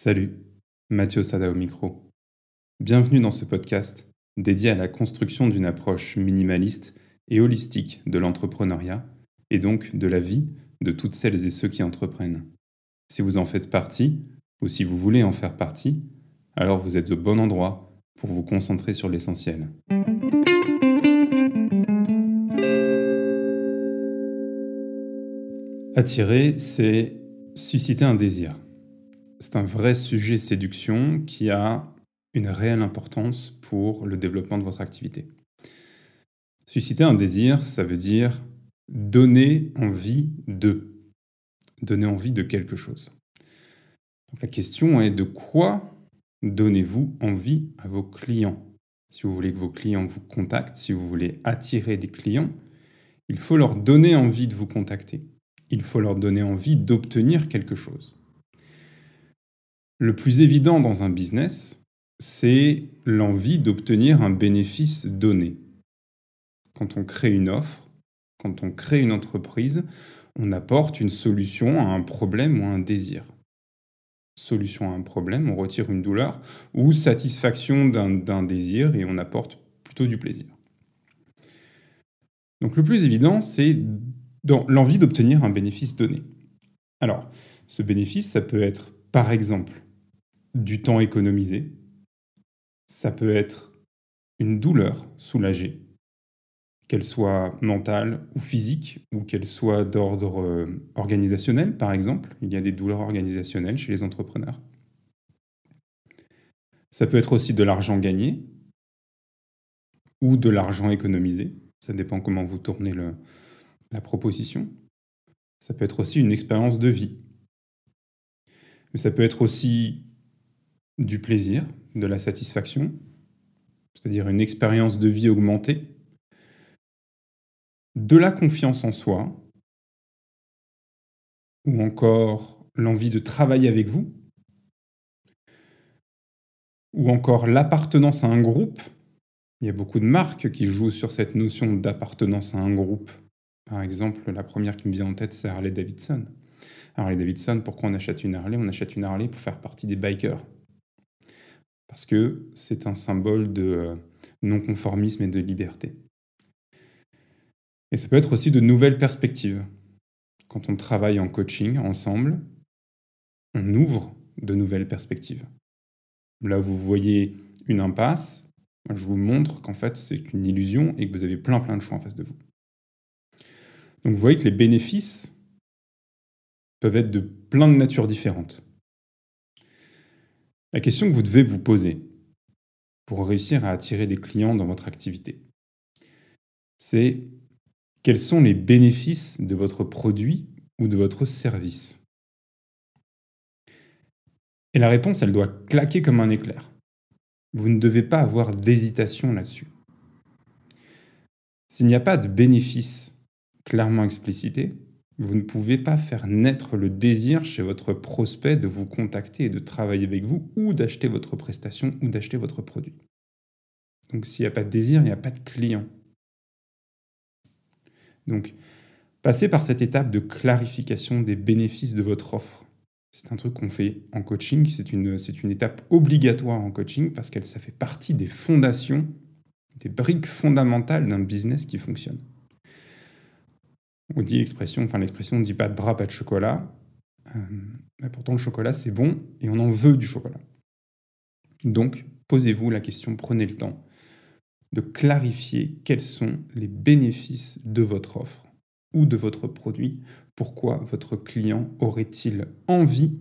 Salut, Mathieu Sada au micro. Bienvenue dans ce podcast dédié à la construction d'une approche minimaliste et holistique de l'entrepreneuriat et donc de la vie de toutes celles et ceux qui entreprennent. Si vous en faites partie, ou si vous voulez en faire partie, alors vous êtes au bon endroit pour vous concentrer sur l'essentiel. Attirer, c'est susciter un désir. C'est un vrai sujet séduction qui a une réelle importance pour le développement de votre activité. Susciter un désir, ça veut dire donner envie de. Donner envie de quelque chose. la question est de quoi donnez-vous envie à vos clients? Si vous voulez que vos clients vous contactent, si vous voulez attirer des clients, il faut leur donner envie de vous contacter il faut leur donner envie d'obtenir quelque chose. Le plus évident dans un business, c'est l'envie d'obtenir un bénéfice donné. Quand on crée une offre, quand on crée une entreprise, on apporte une solution à un problème ou à un désir. Solution à un problème, on retire une douleur, ou satisfaction d'un désir et on apporte plutôt du plaisir. Donc le plus évident, c'est l'envie d'obtenir un bénéfice donné. Alors, ce bénéfice, ça peut être, par exemple, du temps économisé, ça peut être une douleur soulagée, qu'elle soit mentale ou physique, ou qu'elle soit d'ordre euh, organisationnel, par exemple. Il y a des douleurs organisationnelles chez les entrepreneurs. Ça peut être aussi de l'argent gagné ou de l'argent économisé. Ça dépend comment vous tournez la proposition. Ça peut être aussi une expérience de vie. Mais ça peut être aussi du plaisir, de la satisfaction, c'est-à-dire une expérience de vie augmentée, de la confiance en soi, ou encore l'envie de travailler avec vous, ou encore l'appartenance à un groupe. Il y a beaucoup de marques qui jouent sur cette notion d'appartenance à un groupe. Par exemple, la première qui me vient en tête, c'est Harley Davidson. Harley Davidson, pourquoi on achète une Harley? On achète une Harley pour faire partie des bikers. Parce que c'est un symbole de euh, non-conformisme et de liberté. Et ça peut être aussi de nouvelles perspectives. Quand on travaille en coaching ensemble, on ouvre de nouvelles perspectives. Là, vous voyez une impasse, je vous montre qu'en fait, c'est une illusion et que vous avez plein plein de choix en face de vous. Donc vous voyez que les bénéfices peuvent être de plein de natures différentes. La question que vous devez vous poser pour réussir à attirer des clients dans votre activité, c'est quels sont les bénéfices de votre produit ou de votre service? Et la réponse, elle doit claquer comme un éclair. Vous ne devez pas avoir d'hésitation là-dessus. S'il n'y a pas de bénéfices clairement explicité, vous ne pouvez pas faire naître le désir chez votre prospect de vous contacter et de travailler avec vous ou d'acheter votre prestation ou d'acheter votre produit. Donc s'il n'y a pas de désir, il n'y a pas de client. Donc, passez par cette étape de clarification des bénéfices de votre offre. C'est un truc qu'on fait en coaching, c'est une, étape obligatoire en coaching parce qu'elle ça fait partie des fondations, des briques fondamentales d'un business qui fonctionne. On dit l'expression, enfin l'expression dit pas de bras, pas de chocolat. Euh, mais pourtant, le chocolat, c'est bon et on en veut du chocolat. Donc, posez-vous la question, prenez le temps de clarifier quels sont les bénéfices de votre offre ou de votre produit. Pourquoi votre client aurait-il envie,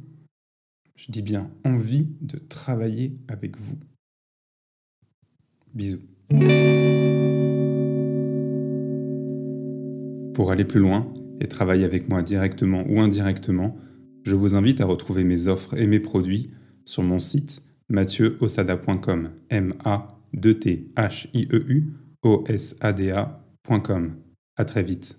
je dis bien envie, de travailler avec vous? Bisous. Pour aller plus loin et travailler avec moi directement ou indirectement, je vous invite à retrouver mes offres et mes produits sur mon site mathieuosada.com. m a t h i e u o s a d A.com. À très vite.